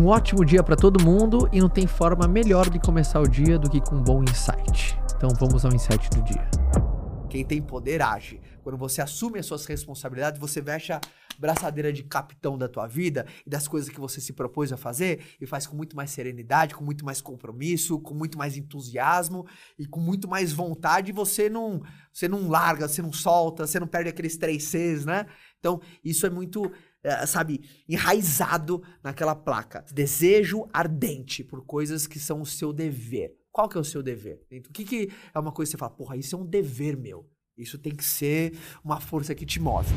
Um ótimo dia para todo mundo e não tem forma melhor de começar o dia do que com um bom insight. Então vamos ao insight do dia. Quem tem poder age. Quando você assume as suas responsabilidades, você veste a braçadeira de capitão da tua vida e das coisas que você se propôs a fazer e faz com muito mais serenidade, com muito mais compromisso, com muito mais entusiasmo e com muito mais vontade, você não, você não larga, você não solta, você não perde aqueles três Cs, né? Então, isso é muito, é, sabe, enraizado naquela placa. Desejo ardente por coisas que são o seu dever. Qual que é o seu dever? O que, que é uma coisa que você fala, porra, isso é um dever meu. Isso tem que ser uma força que te move.